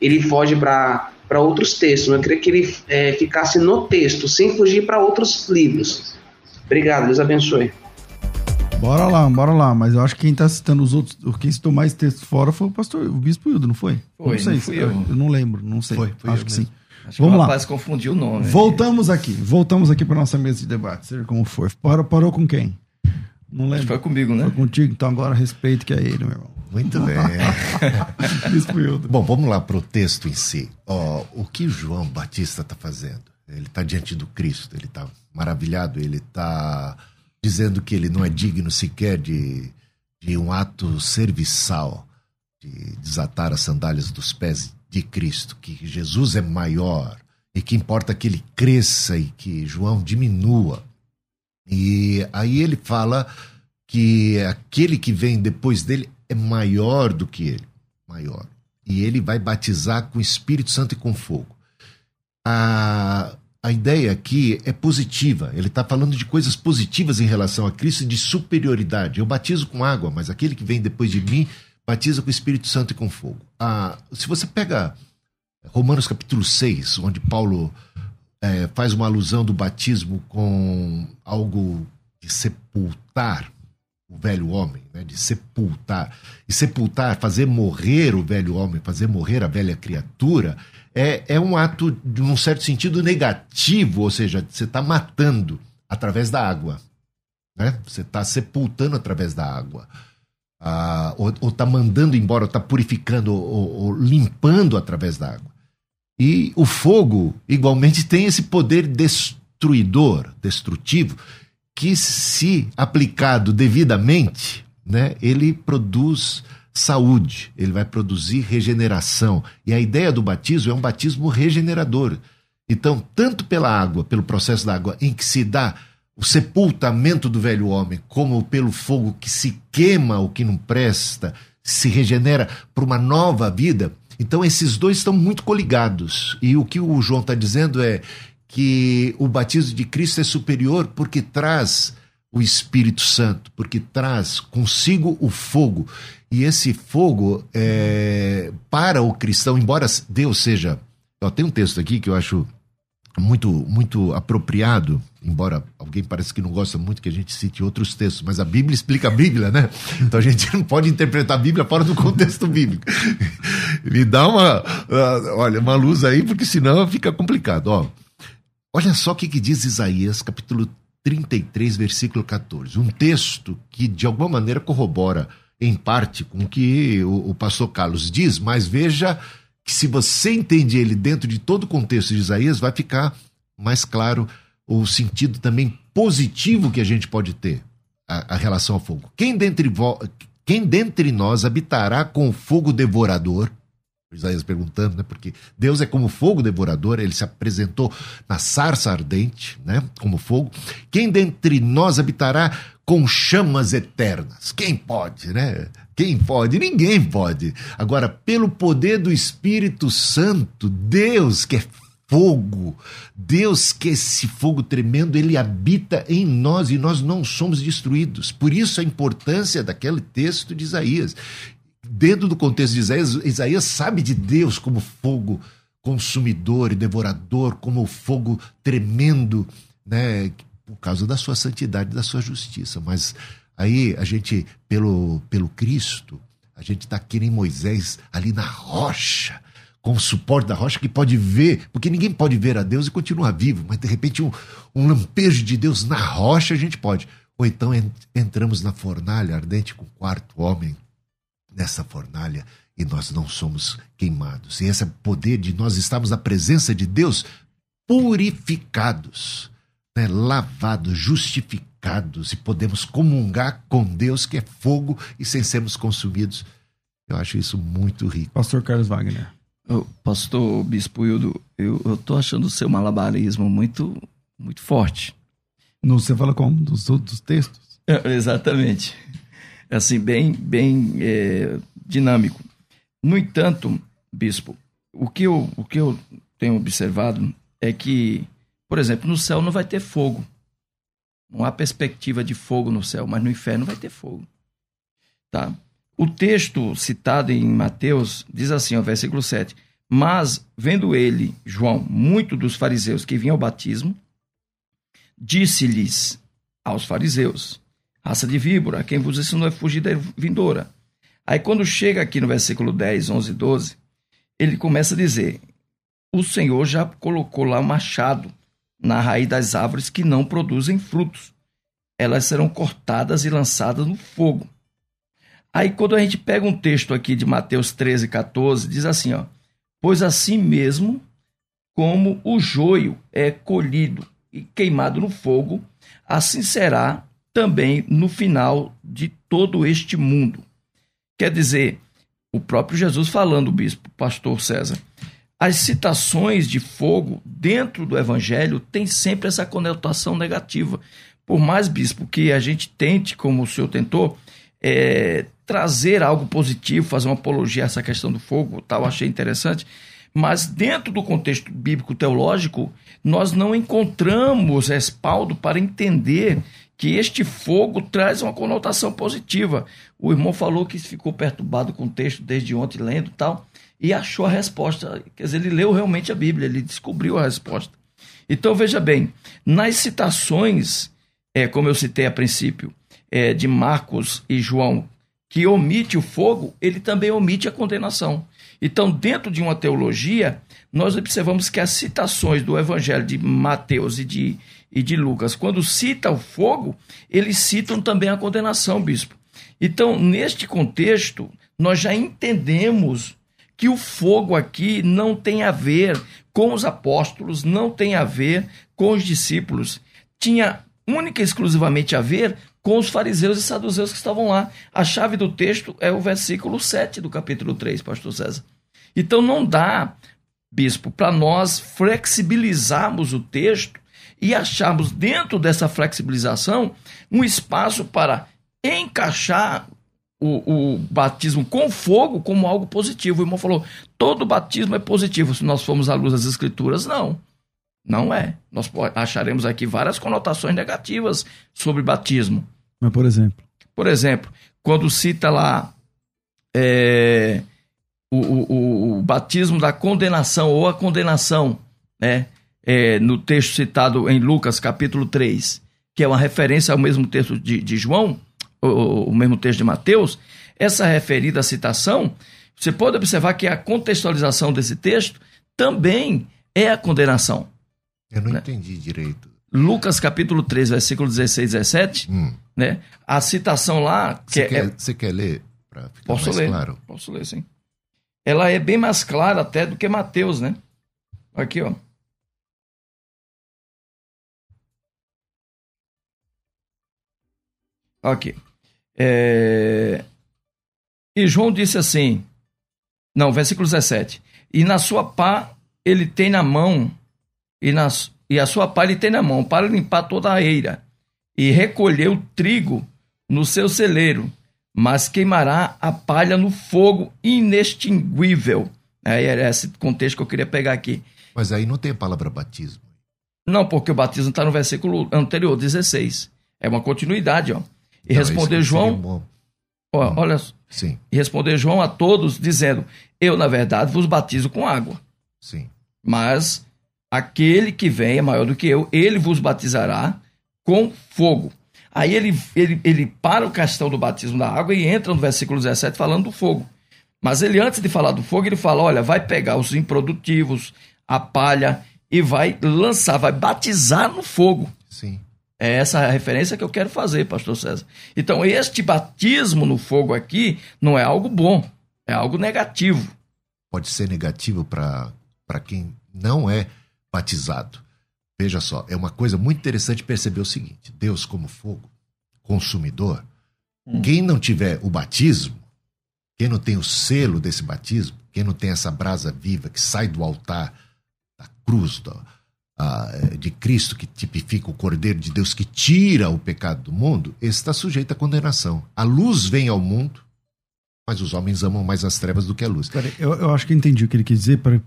Ele foge para outros textos. Eu queria que ele é, ficasse no texto, sem fugir para outros livros. Obrigado, Deus abençoe. Bora lá, bora lá. Mas eu acho que quem tá citando os outros, quem citou mais texto fora foi o pastor, o bispo Hildo, não foi? Foi, não sei, não fui eu. eu não lembro, não sei. Foi, foi acho eu que mesmo. sim. Acho Vamos que o lá. rapaz confundiu o nome. Voltamos aqui, voltamos aqui para nossa mesa de debate, seja como for. Parou, parou com quem? Não Acho lembro. que foi comigo, né? Foi contigo, então agora respeito que é ele, meu irmão. Muito bem. Bispo Hildo. Bom, vamos lá para o texto em si. Ó, o que João Batista está fazendo? Ele está diante do Cristo, ele está maravilhado, ele está dizendo que ele não é digno sequer de, de um ato serviçal, de desatar as sandálias dos pés de Cristo, que Jesus é maior e que importa que ele cresça e que João diminua. E aí ele fala que aquele que vem depois dele é maior do que ele, maior. E ele vai batizar com Espírito Santo e com fogo. A, a ideia aqui é positiva. Ele está falando de coisas positivas em relação a Cristo, de superioridade. Eu batizo com água, mas aquele que vem depois de mim batiza com o Espírito Santo e com fogo. Ah, se você pega Romanos capítulo 6, onde Paulo é, faz uma alusão do batismo com algo de sepultar o velho homem, né? de sepultar. E sepultar, fazer morrer o velho homem, fazer morrer a velha criatura, é, é um ato, de um certo sentido, negativo, ou seja, você está matando através da água. Né? Você está sepultando através da água. Ah, ou está mandando embora, ou está purificando, ou, ou limpando através da água. E o fogo, igualmente, tem esse poder destruidor, destrutivo, que, se aplicado devidamente, né, ele produz saúde, ele vai produzir regeneração. E a ideia do batismo é um batismo regenerador. Então, tanto pela água, pelo processo da água, em que se dá o sepultamento do velho homem, como pelo fogo que se queima o que não presta, se regenera para uma nova vida, então esses dois estão muito coligados. E o que o João está dizendo é que o batismo de Cristo é superior porque traz o Espírito Santo, porque traz consigo o fogo. E esse fogo, é, para o cristão, embora Deus seja. Ó, tem um texto aqui que eu acho muito muito apropriado, embora alguém pareça que não gosta muito que a gente cite outros textos, mas a Bíblia explica a Bíblia, né? Então a gente não pode interpretar a Bíblia fora do contexto bíblico. Me dá uma, uh, olha, uma luz aí, porque senão fica complicado. Ó, olha só o que, que diz Isaías, capítulo 33, versículo 14. Um texto que de alguma maneira corrobora em parte com o que o, o pastor Carlos diz, mas veja que se você entende ele dentro de todo o contexto de Isaías, vai ficar mais claro o sentido também positivo que a gente pode ter a, a relação ao fogo. Quem dentre, quem dentre nós habitará com o fogo devorador? Isaías perguntando, né? Porque Deus é como fogo devorador, ele se apresentou na sarça ardente, né? Como fogo. Quem dentre nós habitará com chamas eternas? Quem pode, né? Quem pode? Ninguém pode. Agora, pelo poder do Espírito Santo, Deus que é fogo, Deus que é esse fogo tremendo, ele habita em nós e nós não somos destruídos. Por isso a importância daquele texto de Isaías. Dentro do contexto de Isaías, Isaías sabe de Deus como fogo consumidor e devorador, como fogo tremendo, né, por causa da sua santidade, da sua justiça, mas Aí a gente, pelo, pelo Cristo, a gente está aqui em Moisés, ali na rocha, com o suporte da rocha, que pode ver, porque ninguém pode ver a Deus e continuar vivo, mas de repente um, um lampejo de Deus na rocha a gente pode. Ou então entramos na fornalha ardente com o quarto homem nessa fornalha e nós não somos queimados. E esse é o poder de nós estarmos na presença de Deus purificados, né? lavados, justificados e podemos comungar com Deus que é fogo e sem sermos consumidos. Eu acho isso muito rico. Pastor Carlos Wagner. pastor Bispo Hildo, eu, eu tô achando o seu malabarismo muito, muito forte. No, você fala como? Dos, dos textos? É, exatamente. Assim, bem, bem é, dinâmico. No entanto, Bispo, o que, eu, o que eu tenho observado é que, por exemplo, no céu não vai ter fogo. Não há perspectiva de fogo no céu, mas no inferno vai ter fogo. Tá? O texto citado em Mateus diz assim, ó, versículo 7. Mas, vendo ele, João, muito dos fariseus que vinham ao batismo, disse-lhes aos fariseus: raça de víbora, quem vos ensinou a fugir da vindoura. Aí, quando chega aqui no versículo 10, 11 e 12, ele começa a dizer: O Senhor já colocou lá o machado na raiz das árvores que não produzem frutos. Elas serão cortadas e lançadas no fogo. Aí, quando a gente pega um texto aqui de Mateus 13, 14, diz assim: ó, Pois assim mesmo como o joio é colhido e queimado no fogo, assim será também no final de todo este mundo. Quer dizer, o próprio Jesus falando, bispo, pastor César, as citações de fogo dentro do evangelho têm sempre essa conotação negativa. Por mais, bispo, que a gente tente, como o senhor tentou, é, trazer algo positivo, fazer uma apologia a essa questão do fogo, tal, achei interessante, mas dentro do contexto bíblico teológico, nós não encontramos respaldo para entender que este fogo traz uma conotação positiva. O irmão falou que ficou perturbado com o texto desde ontem lendo tal e achou a resposta. Quer dizer, ele leu realmente a Bíblia, ele descobriu a resposta. Então veja bem, nas citações, é, como eu citei a princípio, é, de Marcos e João, que omite o fogo, ele também omite a condenação. Então, dentro de uma teologia, nós observamos que as citações do Evangelho de Mateus e de, e de Lucas, quando cita o fogo, eles citam também a condenação, bispo. Então, neste contexto, nós já entendemos que o fogo aqui não tem a ver com os apóstolos, não tem a ver com os discípulos. Tinha única e exclusivamente a ver com os fariseus e saduceus que estavam lá. A chave do texto é o versículo 7 do capítulo 3, pastor César. Então não dá, bispo, para nós flexibilizarmos o texto e acharmos dentro dessa flexibilização um espaço para encaixar o, o, batismo com fogo como algo positivo. O irmão falou: todo batismo é positivo se nós formos à luz das Escrituras. Não. Não é. Nós acharemos aqui várias conotações negativas sobre batismo. Mas, por exemplo? Por exemplo, quando cita lá é, o, o, o, batismo da condenação ou a condenação, né? É, no texto citado em Lucas, capítulo 3, que é uma referência ao mesmo texto de, de João, o, mesmo texto de Mateus, essa referida citação, você pode observar que a contextualização desse texto também é a condenação. Eu não né? entendi direito. Lucas capítulo 3, versículo 16 e 17, hum. né? A citação lá... Que você, é, quer, você quer ler para ficar posso mais ler, claro? Posso ler, sim. Ela é bem mais clara até do que Mateus, né? Aqui, ó. Aqui. É... E João disse assim, não, versículo 17. E na sua pá ele tem na mão e, nas, e a sua palha tem na mão para limpar toda a eira, e recolher o trigo no seu celeiro, mas queimará a palha no fogo inextinguível. Aí era esse contexto que eu queria pegar aqui. Mas aí não tem a palavra batismo. Não, porque o batismo está no versículo anterior, 16. É uma continuidade, ó. E não, responder João. Um ó, olha. Sim. E responder João a todos, dizendo: Eu, na verdade, vos batizo com água. Sim. Mas aquele que vem é maior do que eu, ele vos batizará com fogo. Aí ele, ele, ele para o questão do batismo da água e entra no versículo 17 falando do fogo. Mas ele, antes de falar do fogo, ele fala: olha, vai pegar os improdutivos, a palha, e vai lançar, vai batizar no fogo. Sim. É essa a referência que eu quero fazer, pastor César. Então, este batismo no fogo aqui não é algo bom, é algo negativo. Pode ser negativo para quem não é batizado. Veja só, é uma coisa muito interessante perceber o seguinte: Deus, como fogo, consumidor, hum. quem não tiver o batismo, quem não tem o selo desse batismo, quem não tem essa brasa viva que sai do altar, da cruz, da, a, de Cristo, que tipifica o Cordeiro de Deus que tira o pecado do mundo, esse está sujeito à condenação. A luz vem ao mundo, mas os homens amam mais as trevas do que a luz. Eu, eu acho que entendi o que ele quis dizer, para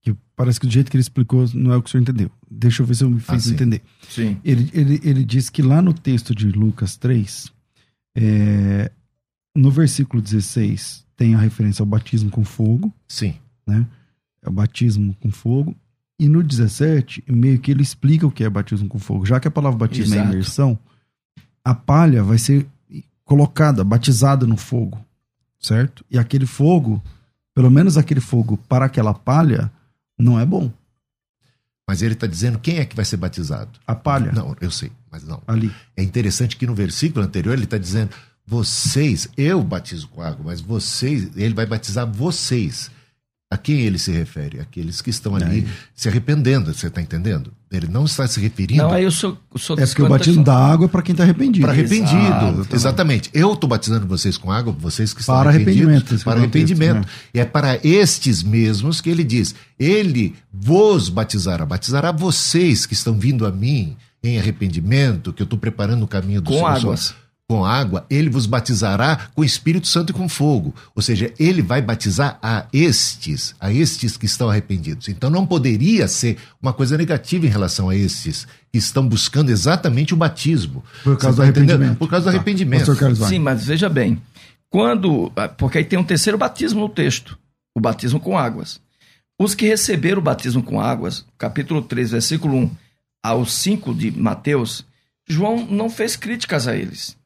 que parece que do jeito que ele explicou não é o que o senhor entendeu. Deixa eu ver se eu me fiz ah, entender. Sim. Ele, ele, ele diz que lá no texto de Lucas 3, é, no versículo 16, tem a referência ao batismo com fogo. Sim. Né? É o batismo com fogo. E no 17, meio que ele explica o que é batismo com fogo. Já que a palavra batismo é Exato. é imersão, a palha vai ser colocada, batizada no fogo, certo? E aquele fogo, pelo menos aquele fogo para aquela palha, não é bom. Mas ele está dizendo quem é que vai ser batizado? A palha. Não, eu sei, mas não. Ali. É interessante que no versículo anterior ele está dizendo: vocês, eu batizo com água, mas vocês, ele vai batizar vocês. A quem ele se refere? Aqueles que estão ali se arrependendo, você está entendendo? Ele não está se referindo Não, aí eu sou, eu sou É porque o batismo da água é para quem está arrependido. para arrependido. Exato. Exatamente. Eu estou batizando vocês com água, vocês que estão Para arrependidos, arrependimento, para é arrependimento. né? E é para estes mesmos que ele diz: Ele vos batizará, batizará vocês que estão vindo a mim em arrependimento, que eu estou preparando o caminho do Com Senhor. águas. Com água, ele vos batizará com Espírito Santo e com fogo. Ou seja, ele vai batizar a estes, a estes que estão arrependidos. Então não poderia ser uma coisa negativa em relação a estes que estão buscando exatamente o batismo. Por causa Você do tá entendendo? arrependimento. Por causa do Tá. arrependimento. Sim, mas veja bem. Quando. ah, Porque aí tem um terceiro batismo no texto: o batismo com águas. Os que receberam o batismo com águas, capítulo 3, versículo 1 ao 5 de Mateus, João não fez críticas a eles.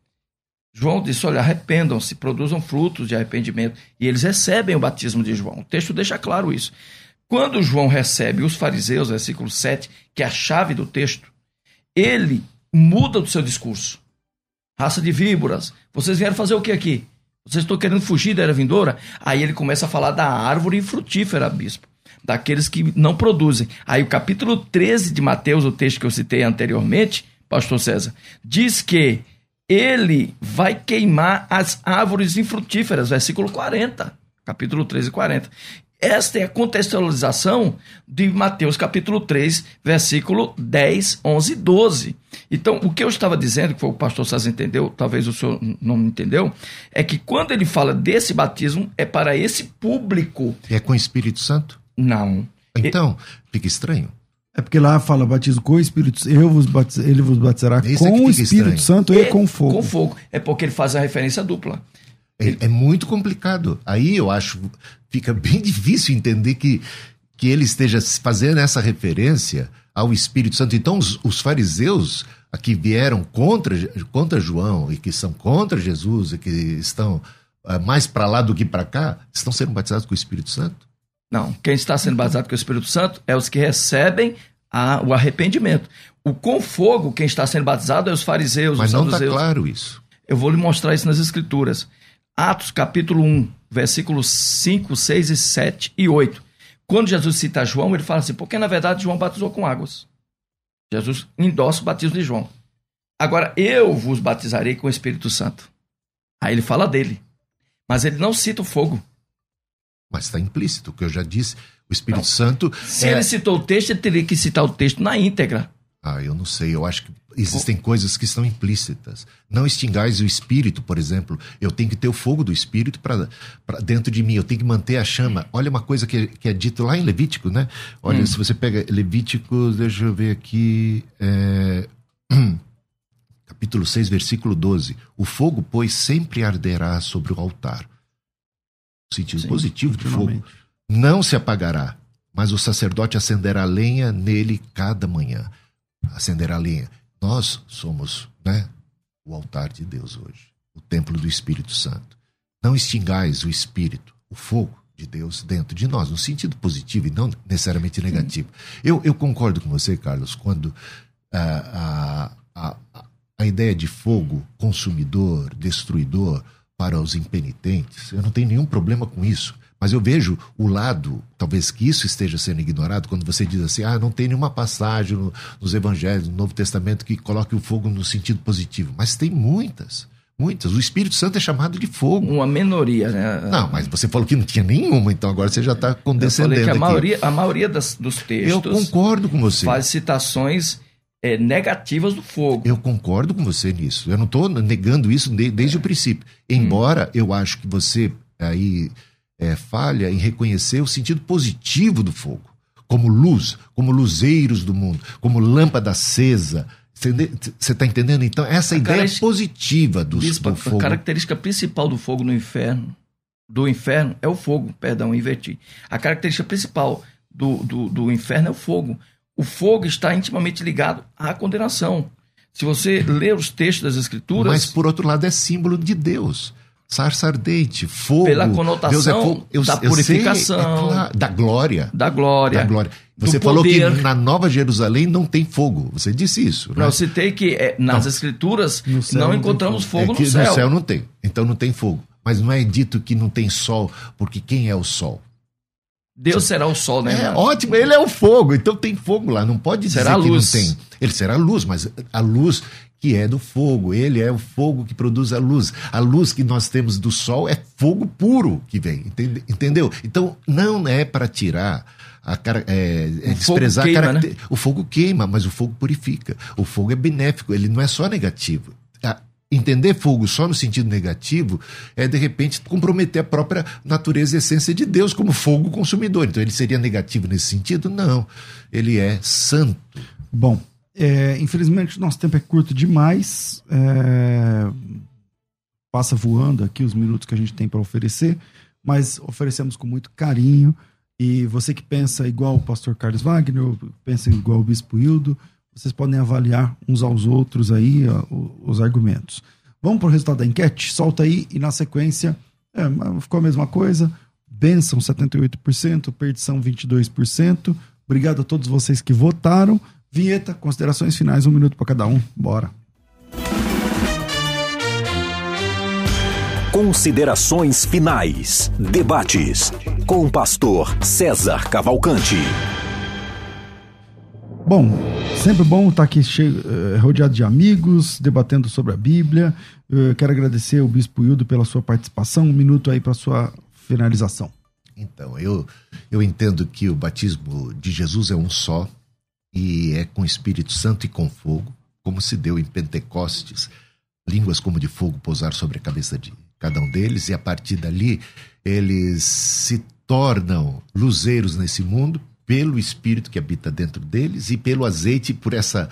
João disse: olha, arrependam-se, produzam frutos de arrependimento. E eles recebem o batismo de João. O texto deixa claro isso. Quando João recebe os fariseus, versículo 7, que é a chave do texto, ele muda o seu discurso. Raça de víboras, vocês vieram fazer o que aqui? Vocês estão querendo fugir da era vindoura? Aí ele começa a falar da árvore frutífera, bispo. Daqueles que não produzem. Aí o capítulo 13 de Mateus, o texto que eu citei anteriormente, pastor César, diz que ele vai queimar as árvores infrutíferas, versículo 40. Capítulo 13 e 40. Esta é a contextualização de Mateus capítulo 3, versículo 10, 11 e 12. Então, o que eu estava dizendo, que foi o pastor César entendeu, talvez o senhor não entendeu, é que quando ele fala desse batismo, é para esse público. É com o Espírito Santo? Não. Então, fica estranho. É porque lá fala batismo com o Espírito Santo. Eu vos batiz... Ele vos batizará Isso é com o Espírito estranho. Santo e com fogo. Com fogo. É porque ele faz a referência dupla. É, é muito complicado. Aí eu acho fica bem difícil entender que, que ele esteja fazendo essa referência ao Espírito Santo. Então, os, os fariseus que vieram contra, contra João e que são contra Jesus e que estão ah, mais para lá do que para cá, estão sendo batizados com o Espírito Santo? Não. Quem está sendo batizado com o Espírito Santo é os que recebem a- o arrependimento. O com fogo, quem está sendo batizado é os fariseus, Mas os não está claro isso. Eu vou lhe mostrar isso nas Escrituras. Atos capítulo 1, versículos 5, 6 e 7 e 8. Quando Jesus cita João, ele fala assim, porque na verdade João batizou com águas. Jesus endossa o batismo de João. Agora, eu vos batizarei com o Espírito Santo. Aí ele fala dele. Mas ele não cita o fogo. Mas está implícito, o que eu já disse. O Espírito Não. Santo. Se é- ele citou o texto, ele teria que citar o texto na íntegra. Ah, eu não sei. Eu acho que existem coisas que estão implícitas. Não extingais o espírito, por exemplo. Eu tenho que ter o fogo do espírito para dentro de mim. Eu tenho que manter a chama. Olha uma coisa que, que é dito lá em Levítico, né? Olha, se você pega Levítico, deixa eu ver aqui. é, Capítulo 6, versículo 12. O fogo, pois, sempre arderá sobre o altar. Sentido Sim, positivo do fogo não se apagará, mas o sacerdote acenderá lenha nele cada manhã. Acenderá lenha. Nós somos, né, o altar de Deus hoje, o templo do Espírito Santo. Não extingais o espírito, o fogo de Deus dentro de nós, no sentido positivo e não necessariamente negativo. Eu, eu concordo com você, Carlos, quando ah, a, a, a, a ideia de fogo consumidor, destruidor para os impenitentes, eu não tenho nenhum problema com isso. Mas eu vejo o lado, talvez que isso esteja sendo ignorado, quando você diz assim: ah, não tem nenhuma passagem no- nos evangelhos, no Novo Testamento, que coloque o fogo no sentido positivo. Mas tem muitas, muitas. O Espírito Santo é chamado de fogo. Uma minoria, né? Não, mas você falou que não tinha nenhuma, então agora você já está Eu condescendendo. falei que a aqui. maioria, a maioria das- dos Eu textos concordo com você. faz citações é, negativas do fogo. Eu concordo com você nisso. Eu não estou negando isso de- desde o princípio. Embora eu acho que você aí é, falha em reconhecer o sentido positivo do fogo, como luz, como luzeiros do mundo, como lâmpada acesa. Você está entendendo? Então, essa A ideia positiva do, Bispo, do a fogo. característica principal do fogo no inferno, do inferno, é o fogo, perdão, inverti. A característica principal do, do, do inferno é o fogo. O fogo está intimamente ligado à condenação. Se você ler os textos das escrituras, Mas, por outro lado, é símbolo de Deus. Sarça ardente, fogo. Pela conotação Deus é fogo. Eu, da eu sei, purificação. é claro, da glória. da glória, Da glória. Você falou que na Nova Jerusalém não tem fogo. Você disse isso. Não, né? eu citei que é, nas Não. escrituras No céu não não encontramos fogo. fogo, É que no céu. não tem. Então não tem fogo. Mas não é dito que não tem sol, porque quem é o sol? Deus será o sol, né? É ótimo, ele é o fogo, então tem fogo lá, não pode dizer será que luz. não tem. Ele será luz, mas a luz que é do fogo, ele é o fogo que produz a luz. A luz que nós temos do sol é fogo puro que vem, entende- entendeu? Então não é para tirar a cara, é, é O desprezar queima, a caracter... O fogo queima, mas o fogo purifica. O fogo é benéfico, ele não é só negativo. Entender fogo só no sentido negativo é, de repente, comprometer a própria natureza e essência de Deus como fogo consumidor. Então, ele seria negativo nesse sentido? Não. Ele é santo. Bom, é, infelizmente nosso tempo é curto demais. é, passa voando aqui os minutos que a gente tem para oferecer, mas oferecemos com muito carinho. E você que pensa igual o pastor Carlos Wagner, pensa igual o Bispo Hildo, vocês podem avaliar uns aos outros aí os argumentos. Vamos para o resultado da enquete? Solta aí e na sequência é, ficou a mesma coisa. Benção 78%, perdição 22%. Obrigado a todos vocês que votaram. Vinheta, considerações finais, um minuto para cada um. Bora. Considerações finais. Debates com o pastor César Cavalcante. Bom, sempre bom estar aqui cheio, eh, rodeado de amigos, debatendo sobre a Bíblia. Eh, quero agradecer ao Bispo Hildo pela sua participação. Um minuto aí para sua finalização. Então, eu, eu entendo que o batismo de Jesus é um só e é com Espírito Santo e com fogo, como se deu em Pentecostes, línguas como de fogo pousar sobre a cabeça de cada um deles, e a partir dali eles se tornam luzeiros nesse mundo pelo Espírito que habita dentro deles e pelo azeite, por essa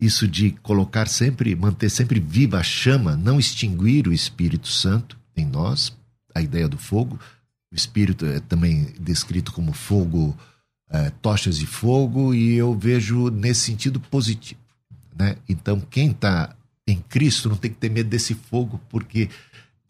isso de colocar sempre, manter sempre viva a chama, não extinguir o Espírito Santo em nós, a ideia do fogo. O Espírito é também descrito como fogo, é, tochas de fogo, e eu vejo nesse sentido positivo. Né? Então, quem está em Cristo não tem que ter medo desse fogo, porque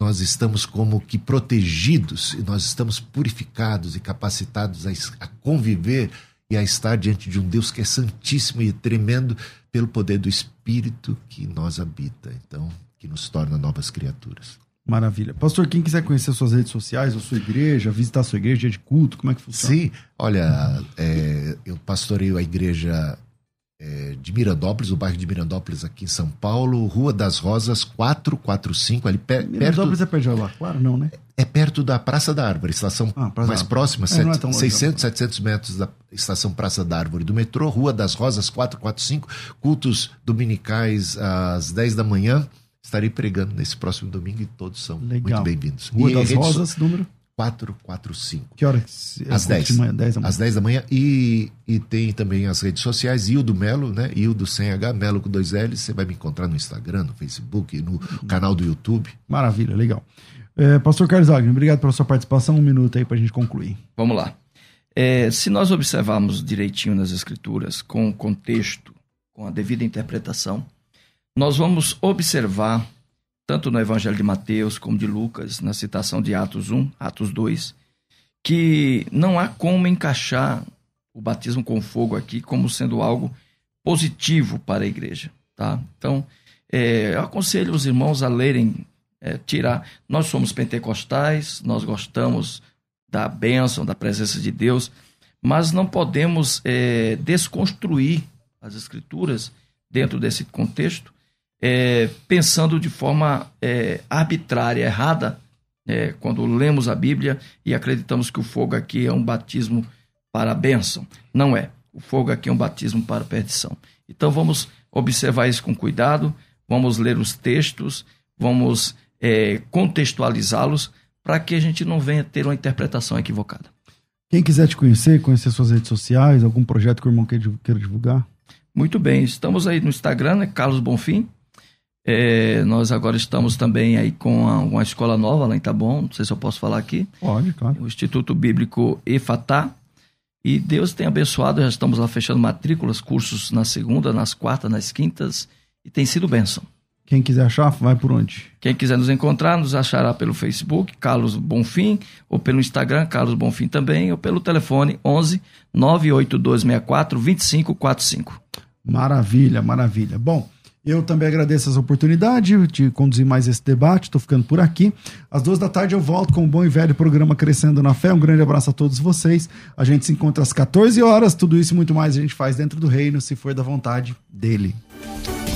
nós estamos como que protegidos, e nós estamos purificados e capacitados a, a conviver e a estar diante de um Deus que é santíssimo e tremendo pelo poder do Espírito que nós habita, então, que nos torna novas criaturas. Maravilha. Pastor, quem quiser conhecer suas redes sociais, ou sua igreja, visitar a sua igreja, dia de culto, como é que funciona? Sim, olha, é, eu pastoreio a igreja é, de Mirandópolis, o bairro de Mirandópolis aqui em São Paulo, Rua das Rosas 445, ali pe- perto, Mirandópolis é perto de Claro, não, né? é perto da Praça da Árvore, estação Ah, mais da próxima, É, é set- longe, 600, 700 metros da estação Praça da Árvore do metrô, Rua das Rosas 445, cultos dominicais às 10 da manhã. Estarei pregando nesse próximo domingo e todos são Legal. muito bem-vindos. Rua E das redes so- Rosas, número? 445. Que hora? que se- é Às culto 10. de manhã, 10 da manhã. Às 10 da manhã. E, e tem também as redes sociais, Ildo Melo, né? Ildo sem H, Melo com dois L's. Você vai me encontrar no Instagram, no Facebook, no canal do YouTube. Maravilha, legal. É, Pastor Carlos Wagner, obrigado pela sua participação. Um minuto aí para a gente concluir. Vamos lá. É, se nós observarmos direitinho nas Escrituras, com o contexto, com a devida interpretação, nós vamos observar, tanto no Evangelho de Mateus como de Lucas, na citação de Atos 1, Atos 2, que não há como encaixar o batismo com fogo aqui como sendo algo positivo para a igreja. Tá? Então, é, eu aconselho os irmãos a lerem, é, tirar. Nós somos pentecostais, nós gostamos da bênção, da presença de Deus, mas não podemos é, desconstruir as escrituras dentro desse contexto, é, pensando de forma é, arbitrária, errada, é, quando lemos a Bíblia e acreditamos que o fogo aqui é um batismo para a bênção. Não é. O fogo aqui é um batismo para a perdição. Então vamos observar isso com cuidado, vamos ler os textos, vamos é, contextualizá-los para que a gente não venha ter uma interpretação equivocada. Quem quiser te conhecer, conhecer suas redes sociais, algum projeto que o irmão queira divulgar, Muito bem, estamos aí no Instagram, né, Carlos Bonfim. É, nós agora estamos também aí com a- uma escola nova lá em Taboão, não sei se eu posso falar aqui, pode, claro. o Instituto Bíblico Efatá. E Deus tem abençoado, já estamos lá fechando matrículas, cursos na segunda, nas quartas, nas quintas, e tem sido bênção. Quem quiser achar, vai por onde? Quem quiser nos encontrar, nos achará pelo Facebook, Carlos Bonfim, ou pelo Instagram, Carlos Bonfim também, ou pelo telefone 11 98264 2545. Maravilha, maravilha. Bom, Eu também agradeço essa oportunidade de conduzir mais esse debate. Estou ficando por aqui. Às duas da tarde eu volto com o bom e velho programa Crescendo na Fé. Um grande abraço a todos vocês. A gente se encontra às 14 horas. Tudo isso e muito mais a gente faz dentro do reino, se for da vontade dele.